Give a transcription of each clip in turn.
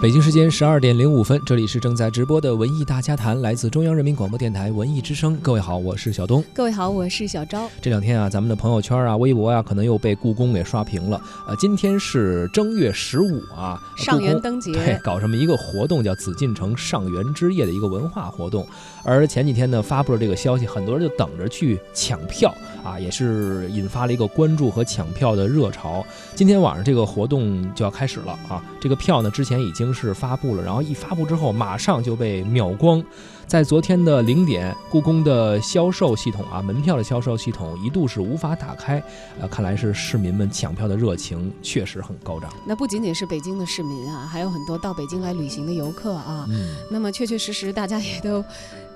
北京时间十二点零五分，这里是正在直播的文艺大家谈，来自中央人民广播电台文艺之声。各位好，我是小东。各位好，我是小昭。这两天啊，咱们的朋友圈啊、微博啊，可能又被故宫给刷屏了。呃，今天是正月十五啊，上元灯节对，搞这么一个活动，叫紫禁城上元之夜的一个文化活动。而前几天呢，发布了这个消息，很多人就等着去抢票啊，也是引发了一个关注和抢票的热潮。今天晚上这个活动就要开始了啊，这个票呢之前已经是发布了，然后一发布之后马上就被秒光。在昨天的零点，故宫的销售系统啊，门票的销售系统一度是无法打开，呃，看来是市民们抢票的热情确实很高涨。那不仅仅是北京的市民啊，还有很多到北京来旅行的游客啊。嗯，那么确确实实，大家也都，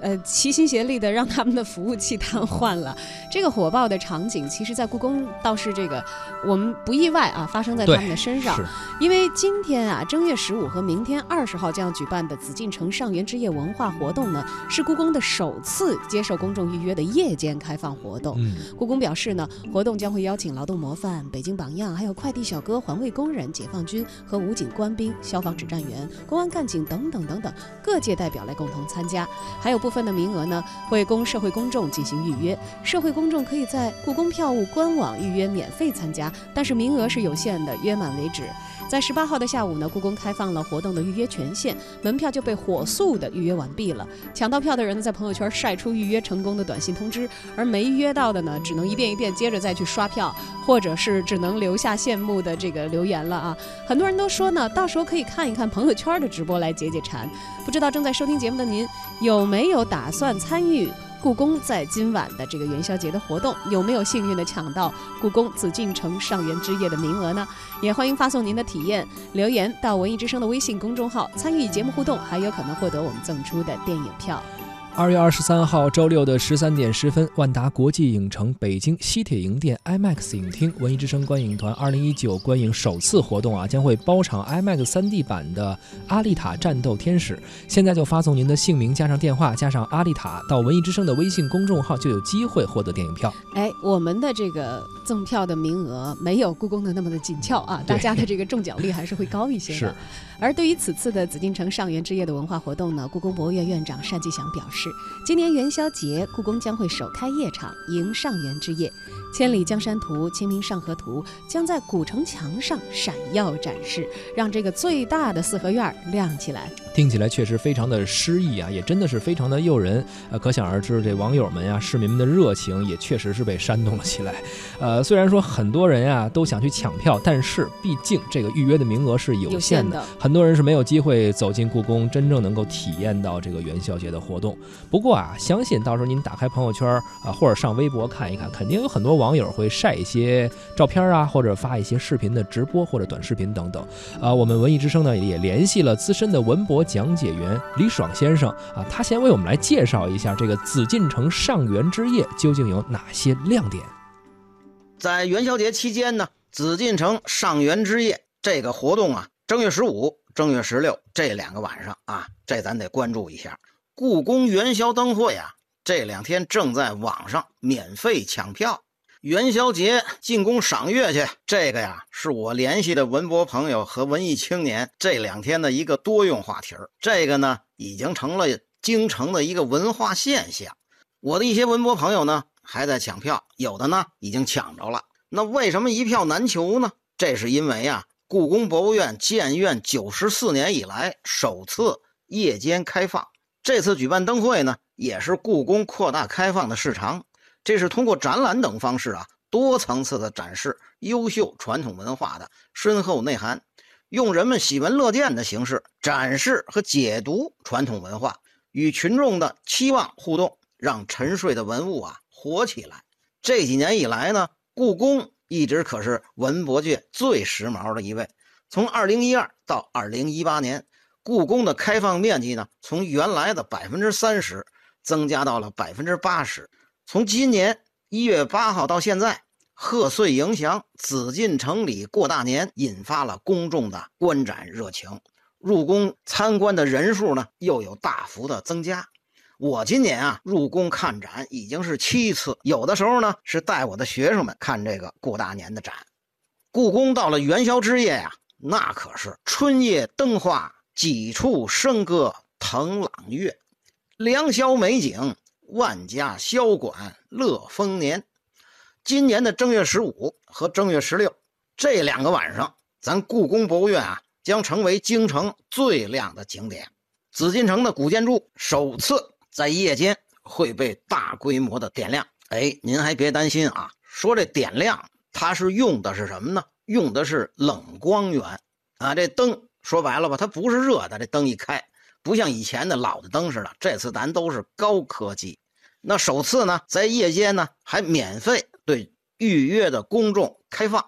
呃，齐心协力的让他们的服务器瘫痪了。这个火爆的场景，其实在故宫倒是这个我们不意外啊，发生在他们的身上。因为今天啊，正月十五和明天二十号将要举办的紫禁城上元之夜文化活动呢，是故宫的首次接受公众预约的夜间开放活动。嗯，故宫表示呢，活动将会邀请劳动模范、北京榜样，还有快递小哥、环卫工人、解放军和武警官兵、消防指战员、公安干警等等等等各界代表来共同参加。还有部分份的名额呢，会供社会公众进行预约。社会公众可以在故宫票务官网预约免费参加，但是名额是有限的，约满为止。在十八号的下午呢，故宫开放了活动的预约权限，门票就被火速的预约完毕了。抢到票的人呢，在朋友圈晒出预约成功的短信通知，而没预约到的呢，只能一遍一遍接着再去刷票，或者是只能留下羡慕的这个留言了啊。很多人都说呢，到时候可以看一看朋友圈的直播来解解馋。不知道正在收听节目的您有没有打算参与？故宫在今晚的这个元宵节的活动，有没有幸运的抢到故宫紫禁城上元之夜的名额呢？也欢迎发送您的体验留言到文艺之声的微信公众号，参与节目互动，还有可能获得我们赠出的电影票。二月二十三号周六的十三点十分，万达国际影城北京西铁营店 IMAX 影厅文艺之声观影团二零一九观影首次活动啊，将会包场 IMAX 三 D 版的《阿丽塔：战斗天使》。现在就发送您的姓名加上电话加上阿丽塔到文艺之声的微信公众号，就有机会获得电影票。哎，我们的这个赠票的名额没有故宫的那么的紧俏啊，大家的这个中奖率还是会高一些的。是。而对于此次的紫禁城上元之夜的文化活动呢，故宫博物院院长单霁翔表示，今年元宵节故宫将会首开夜场迎上元之夜，《千里江山图》《清明上河图》将在古城墙上闪耀展示，让这个最大的四合院亮起来。听起来确实非常的诗意啊，也真的是非常的诱人。呃，可想而知，这网友们呀、市民们的热情也确实是被煽动了起来。呃，虽然说很多人呀都想去抢票，但是毕竟这个预约的名额是有有限的，限的很多人是没有机会走进故宫，真正能够体验到这个元宵节的活动。不过啊，相信到时候您打开朋友圈啊，或者上微博看一看，肯定有很多网友会晒一些照片啊，或者发一些视频的直播或者短视频等等。啊，我们文艺之声呢也联系了资深的文博讲解员李爽先生啊，他先为我们来介绍一下这个紫禁城上元之夜究竟有哪些亮点。在元宵节期间呢，紫禁城上元之夜这个活动啊，正月十五、正月十六这两个晚上啊，这咱得关注一下。故宫元宵灯会啊，这两天正在网上免费抢票。元宵节进宫赏月去，这个呀是我联系的文博朋友和文艺青年这两天的一个多用话题儿。这个呢，已经成了京城的一个文化现象。我的一些文博朋友呢，还在抢票，有的呢已经抢着了。那为什么一票难求呢？这是因为啊，故宫博物院建院九十四年以来首次夜间开放。这次举办灯会呢，也是故宫扩大开放的市场。这是通过展览等方式啊，多层次的展示优秀传统文化的深厚内涵，用人们喜闻乐见的形式展示和解读传统文化，与群众的期望互动，让沉睡的文物啊活起来。这几年以来呢，故宫一直可是文博界最时髦的一位。从2012到2018年，故宫的开放面积呢，从原来的百分之三十增加到了百分之八十。从今年一月八号到现在，贺岁迎祥、紫禁城里过大年，引发了公众的观展热情，入宫参观的人数呢又有大幅的增加。我今年啊入宫看展已经是七次，有的时候呢是带我的学生们看这个过大年的展。故宫到了元宵之夜呀、那可是春夜灯花几处笙歌腾朗月，良宵美景，万家销馆乐丰年。今年的正月十五和正月十六这两个晚上，咱故宫博物院啊，将成为京城最亮的景点。紫禁城的古建筑首次在夜间会被大规模的点亮。哎，您还别担心啊，说这点亮，它是用的是什么呢？用的是冷光源啊。这灯说白了吧，它不是热的，这灯一开，不像以前的老的灯似的。这次咱都是高科技。那首次呢，在夜间呢，还免费对预约的公众开放。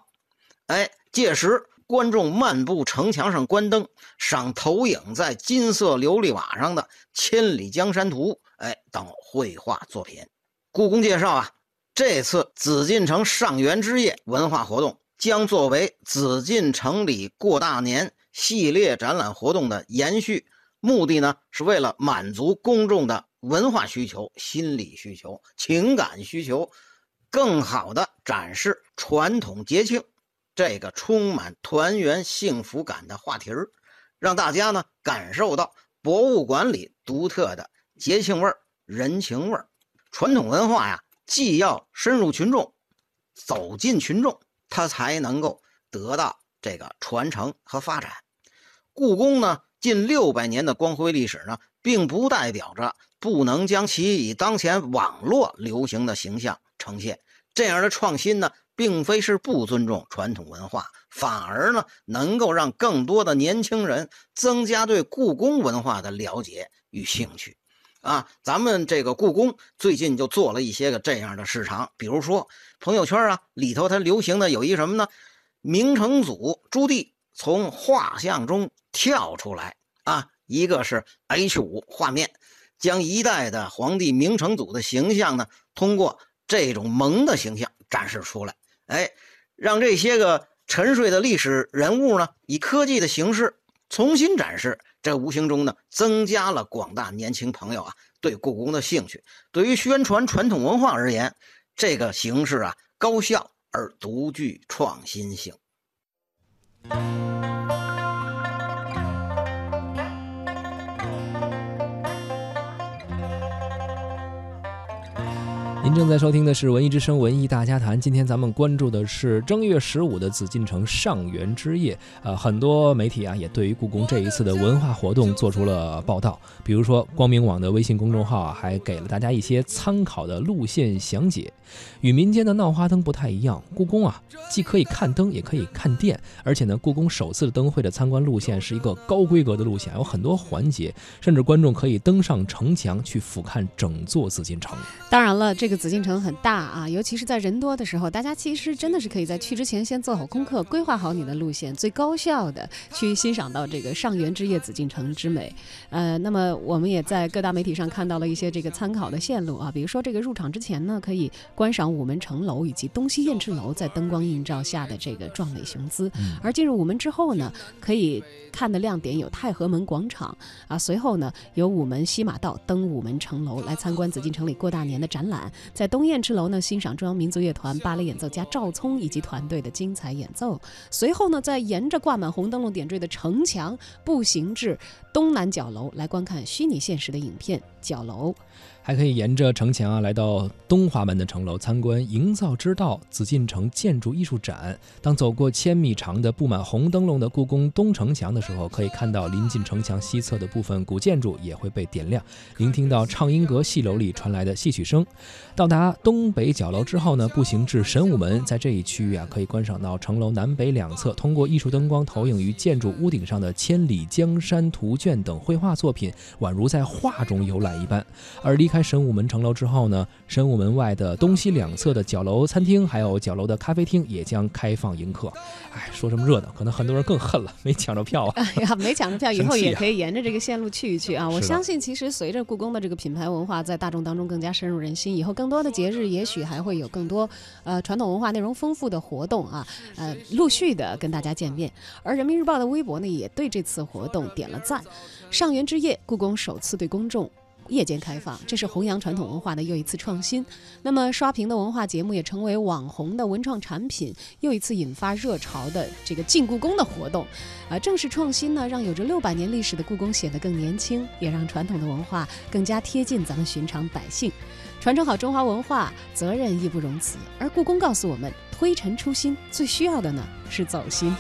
哎，届时。观众漫步城墙上观灯，赏投影在金色琉璃瓦上的《千里江山图》哎等绘画作品。故宫介绍啊，这次紫禁城上元之夜文化活动将作为紫禁城里过大年系列展览活动的延续，目的呢是为了满足公众的文化需求、心理需求、情感需求，更好的展示传统节庆。这个充满团圆幸福感的话题儿，让大家呢感受到博物馆里独特的节庆味儿、人情味儿。传统文化呀，既要深入群众、走进群众，它才能够得到这个传承和发展。故宫呢，近六百年的光辉历史呢，并不代表着不能将其以当前网络流行的形象呈现。这样的创新呢？并非是不尊重传统文化，反而呢，能够让更多的年轻人增加对故宫文化的了解与兴趣。啊，咱们这个故宫最近就做了一些个这样的市场，比如说朋友圈啊里头，它流行的有一什么呢？明成祖朱棣从画像中跳出来啊，一个是 H 五画面，将一代的皇帝明成祖的形象呢，通过这种萌的形象展示出来。哎，让这些个沉睡的历史人物呢，以科技的形式重新展示，这无形中呢，增加了广大年轻朋友啊对故宫的兴趣。对于宣传传统文化而言，这个形式啊高效而独具创新性。Música 您正在收听的是《文艺之声·文艺大家谈》。今天咱们关注的是正月十五的紫禁城上元之夜。呃，很多媒体啊也对于故宫这一次的文化活动做出了报道。比如说，光明网的微信公众号啊，还给了大家一些参考的路线详解。与民间的闹花灯不太一样，故宫啊既可以看灯，也可以看殿。而且呢，故宫首次的灯会的参观路线是一个高规格的路线，有很多环节，甚至观众可以登上城墙去俯瞰整座紫禁城。当然了，这个。紫禁城很大啊，尤其是在人多的时候，大家其实真的是可以在去之前先做好功课，规划好你的路线，最高效的去欣赏到这个上元之夜紫禁城之美。呃，那么我们也在各大媒体上看到了一些这个参考的线路啊，比如说这个入场之前呢，可以观赏午门城楼以及东西雁翅楼在灯光映照下的这个壮美雄姿，而进入午门之后呢，可以看的亮点有太和门广场啊，随后呢有午门西马道登午门城楼来参观紫禁城里过大年的展览。在东雁之楼呢，欣赏中央民族乐团芭蕾演奏家赵聪以及团队的精彩演奏。随后呢，再沿着挂满红灯笼点缀的城墙步行至东南角楼，来观看虚拟现实的影片角楼。还可以沿着城墙啊，来到东华门的城楼参观“营造之道”紫禁城建筑艺术展。当走过千米长的布满红灯笼的故宫东城墙的时候，可以看到临近城墙西侧的部分古建筑也会被点亮，聆听到畅音阁戏楼里传来的戏曲声。到达东北角楼之后呢，步行至神武门，在这一区域啊，可以观赏到城楼南北两侧通过艺术灯光投影于建筑屋顶上的《千里江山图卷》等绘画作品，宛如在画中游览一般。而离开。开神武门城楼之后呢，神武门外的东西两侧的角楼餐厅，还有角楼的咖啡厅也将开放迎客。哎，说这么热闹，可能很多人更恨了，没抢着票啊！哎呀，没抢着票，以后也可以沿着这个线路去一去啊！我相信，其实随着故宫的这个品牌文化在大众当中更加深入人心，以后更多的节日也许还会有更多呃传统文化内容丰富的活动啊，呃，陆续的跟大家见面。而人民日报的微博呢，也对这次活动点了赞。上元之夜，故宫首次对公众。夜间开放，这是弘扬传统文化的又一次创新。那么刷屏的文化节目也成为网红的文创产品，又一次引发热潮的这个进故宫的活动。啊，正是创新呢，让有着六百年历史的故宫显得更年轻，也让传统的文化更加贴近咱们寻常百姓。传承好中华文化，责任义不容辞。而故宫告诉我们，推陈出新最需要的呢是走心。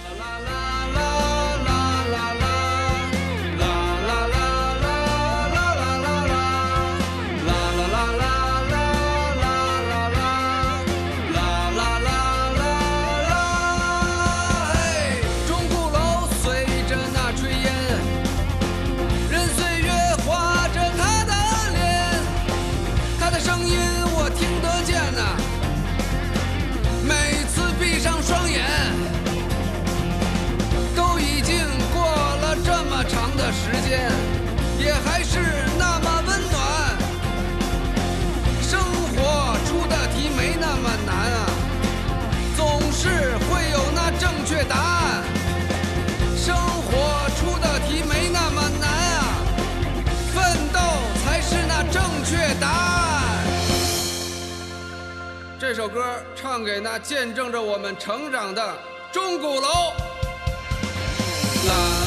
也还是那么温暖。生活出的题没那么难啊，总是会有那正确答案。生活出的题没那么难啊，奋斗才是那正确答案。这首歌唱给那见证着我们成长的钟鼓楼。那。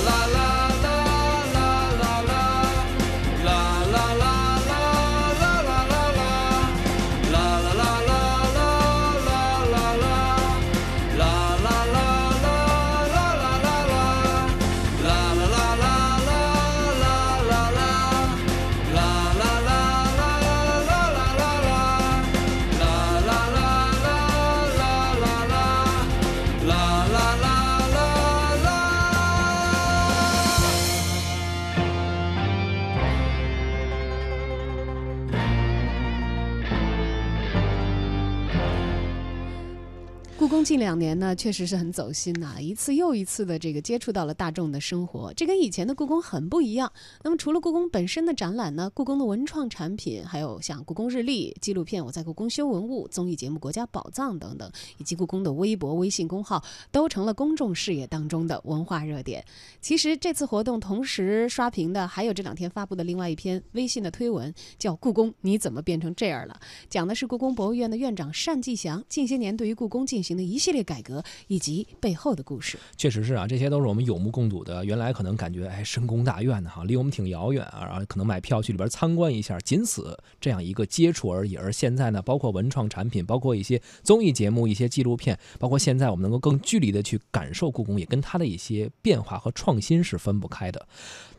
近两年呢，确实是很走心呐，一次又一次的这个接触到了大众的生活，这跟以前的故宫很不一样。那么除了故宫本身的展览呢，故宫的文创产品，还有像故宫日历、纪录片《我在故宫修文物》、综艺节目《国家宝藏》等等，以及故宫的微博、微信公号，都成了公众视野当中的文化热点。其实这次活动同时刷屏的，还有这两天发布的另外一篇微信的推文，叫《故宫你怎么变成这样了》，讲的是故宫博物院的院长单霁翔近些年对于故宫进行的一。系列改革以及背后的故事，确实是啊，这些都是我们有目共睹的。原来可能感觉哎，深宫大院呢，哈，离我们挺遥远啊，然后可能买票去里边参观一下，仅此这样一个接触而已。而现在呢，包括文创产品，包括一些综艺节目、一些纪录片，包括现在我们能够更距离的去感受故宫，也跟它的一些变化和创新是分不开的。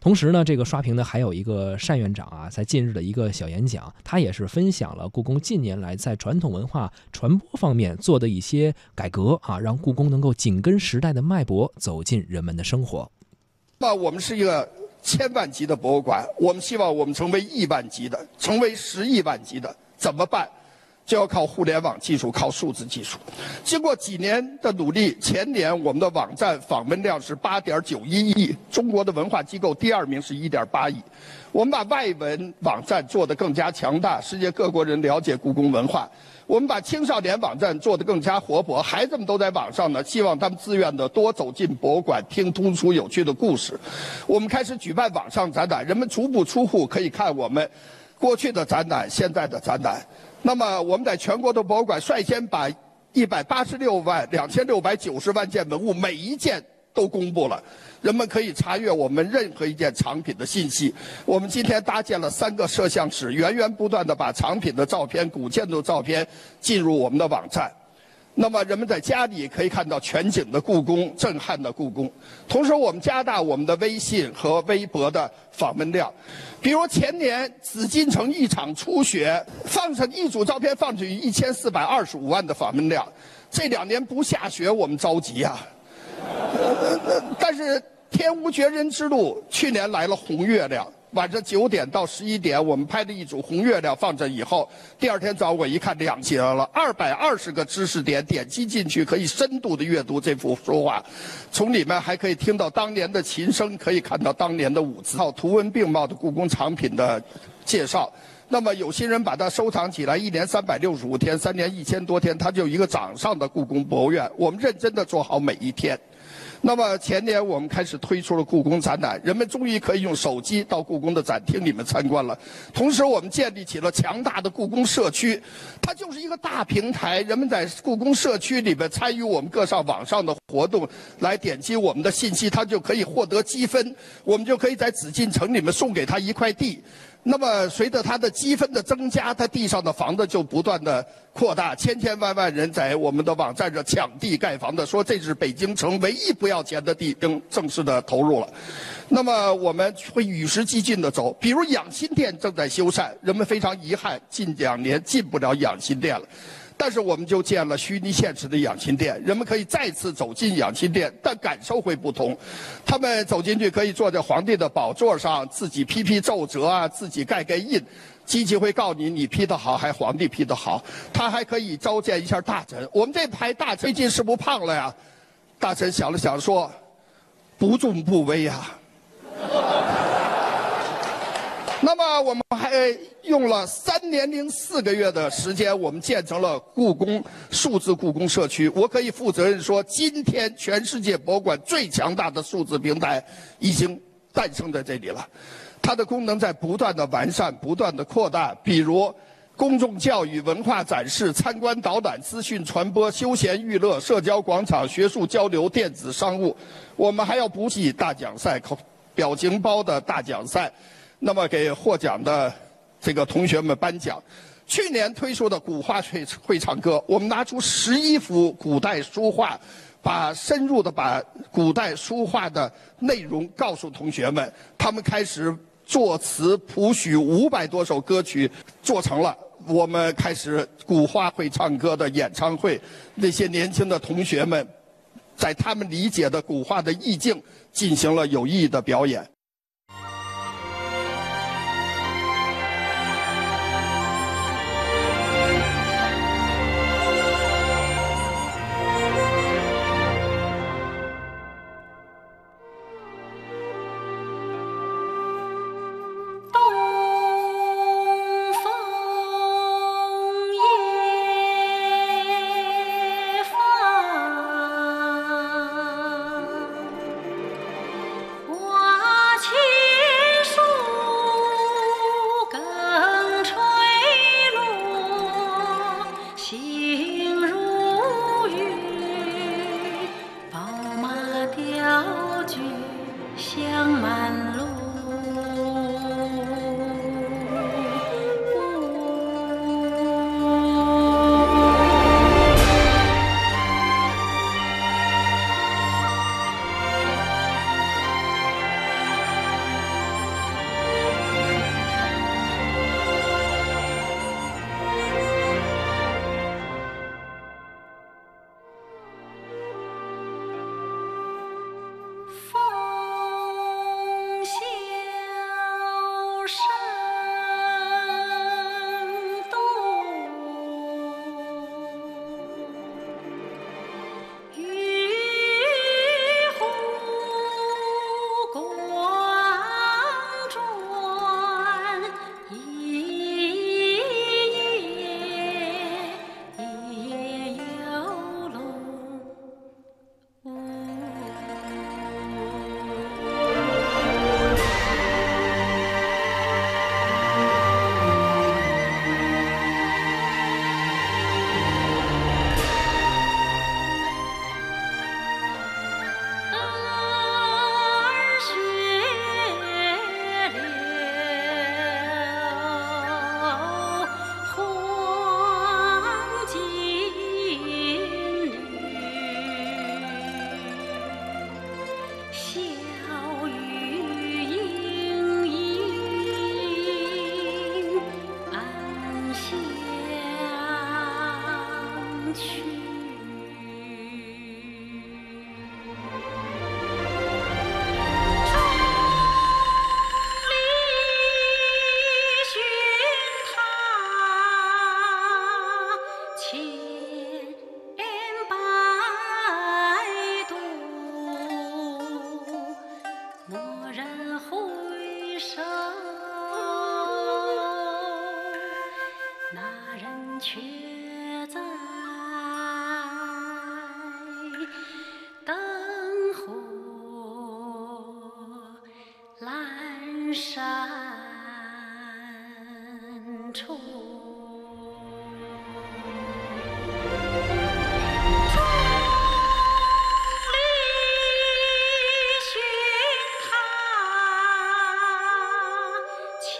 同时呢，这个刷屏的还有一个单院长啊，在近日的一个小演讲，他也是分享了故宫近年来在传统文化传播方面做的一些改革啊，让故宫能够紧跟时代的脉搏，走进人们的生活。那我们是一个千万级的博物馆，我们希望我们成为亿万级的，成为十亿万级的，怎么办？就要靠互联网技术，靠数字技术。经过几年的努力，前年我们的网站访问量是八点九一亿，中国的文化机构第二名是一点八亿。我们把外文网站做得更加强大，世界各国人了解故宫文化。我们把青少年网站做得更加活泼，孩子们都在网上呢，希望他们自愿的多走进博物馆，听通俗有趣的故事。我们开始举办网上展览，人们足不出户可以看我们过去的展览、现在的展览。那么，我们在全国的博物馆率先把一百八十六万两千六百九十万件文物每一件都公布了，人们可以查阅我们任何一件藏品的信息。我们今天搭建了三个摄像室，源源不断的把藏品的照片、古建筑照片进入我们的网站。那么，人们在家里可以看到全景的故宫，震撼的故宫。同时，我们加大我们的微信和微博的访问量。比如前年紫禁城一场初雪，放上一组照片，放出去一千四百二十五万的访问量。这两年不下雪，我们着急呀。但是天无绝人之路，去年来了红月亮。晚上九点到十一点，我们拍的一组红月亮放这以后，第二天早我一看亮起来了，二百二十个知识点，点击进去可以深度的阅读这幅书画，从里面还可以听到当年的琴声，可以看到当年的舞姿，图文并茂的故宫藏品的介绍。那么有些人把它收藏起来，一年三百六十五天，三年一千多天，它就一个掌上的故宫博物院。我们认真的做好每一天。那么前年我们开始推出了故宫展览，人们终于可以用手机到故宫的展厅里面参观了。同时，我们建立起了强大的故宫社区，它就是一个大平台，人们在故宫社区里边参与我们各上网上的活动，来点击我们的信息，他就可以获得积分，我们就可以在紫禁城里面送给他一块地。那么，随着它的积分的增加，它地上的房子就不断的扩大，千千万万人在我们的网站上抢地盖房子，说这是北京城唯一不要钱的地，正正式的投入了。那么我们会与时俱进的走，比如养心殿正在修缮，人们非常遗憾，近两年进不了养心殿了。但是我们就建了虚拟现实的养心殿，人们可以再次走进养心殿，但感受会不同。他们走进去可以坐在皇帝的宝座上，自己批批奏折啊，自己盖盖印，机器会告诉你你批的好还是皇帝批的好。他还可以召见一下大臣。我们这排大臣最近是不是胖了呀？大臣想了想说：“不重不微呀。”那么我们还用了三年零四个月的时间，我们建成了故宫数字故宫社区。我可以负责任说，今天全世界博物馆最强大的数字平台已经诞生在这里了。它的功能在不断的完善、不断的扩大。比如，公众教育、文化展示、参观导览、资讯传播、休闲娱乐、社交广场、学术交流、电子商务。我们还要补给大奖赛、表情包的大奖赛。那么给获奖的这个同学们颁奖。去年推出的古画会会唱歌，我们拿出十一幅古代书画，把深入的把古代书画的内容告诉同学们，他们开始作词谱曲五百多首歌曲做成了。我们开始古画会唱歌的演唱会，那些年轻的同学们，在他们理解的古画的意境进行了有意义的表演。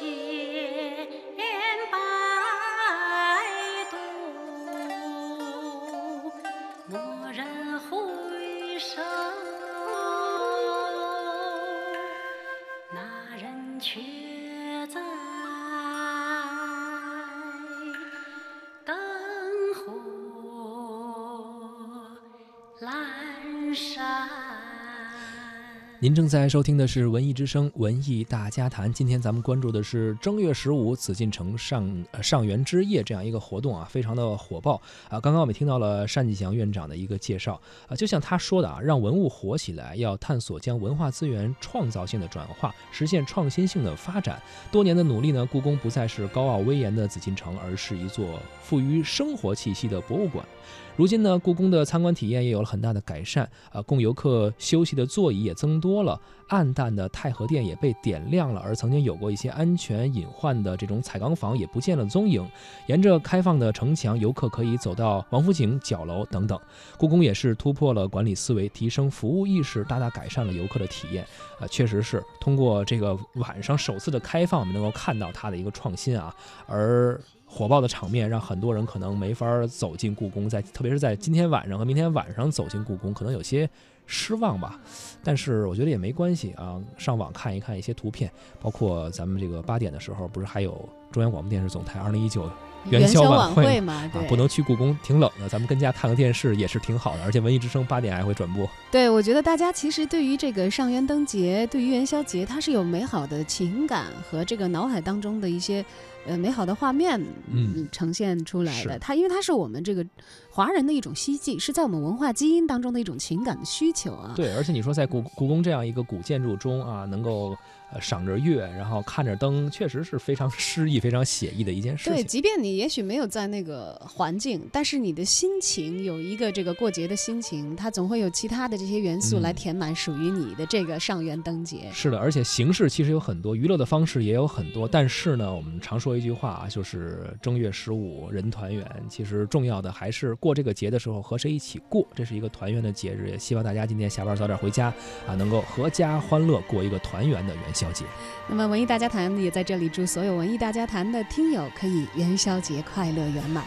she 您正在收听的是《文艺之声·文艺大家谈》。今天咱们关注的是正月十五紫禁城上呃上元之夜这样一个活动啊，非常的火爆啊。刚刚我们听到了单霁翔院长的一个介绍啊，就像他说的啊，让文物活起来，要探索将文化资源创造性的转化，实现创新性的发展。多年的努力呢，故宫不再是高傲威严的紫禁城，而是一座富于生活气息的博物馆。如今呢，故宫的参观体验也有了很大的改善啊，供游客休息的座椅也增多多了，暗淡的太和殿也被点亮了，而曾经有过一些安全隐患的这种彩钢房也不见了踪影。沿着开放的城墙，游客可以走到王府井角楼等等。故宫也是突破了管理思维，提升服务意识，大大改善了游客的体验。啊，确实是通过这个晚上首次的开放，我们能够看到它的一个创新啊，而。火爆的场面让很多人可能没法走进故宫，在特别是在今天晚上和明天晚上走进故宫，可能有些失望吧。但是我觉得也没关系啊，上网看一看一些图片，包括咱们这个八点的时候，不是还有中央广播电视总台二零一九。元宵晚会嘛，对，不能去故宫，挺冷的。咱们跟家看个电视也是挺好的，而且文艺之声八点还会转播。对，我觉得大家其实对于这个上元灯节，对于元宵节，它是有美好的情感和这个脑海当中的一些呃美好的画面嗯呈现出来的。它因为它是我们这个华人的一种希冀，是在我们文化基因当中的一种情感的需求啊。对，而且你说在故故宫这样一个古建筑中啊，能够。呃，赏着月，然后看着灯，确实是非常 诗意、非常写意的一件事情。对，即便你也许没有在那个环境，但是你的心情有一个这个过节的心情，它总会有其他的这些元素来填满属于你的这个上元灯节。是的，而且形式其实有很多，娱乐的方式也有很多。但是呢，我们常说一句话啊，就是正月十五人团圆。其实重要的还是过这个节的时候和谁一起过，这是一个团圆的节日。也希望大家今天下班早点回家啊，能够阖家欢乐过一个团圆的元宵。那么文艺大家谈也在这里祝所有文艺大家谈的听友可以元宵节快乐圆满。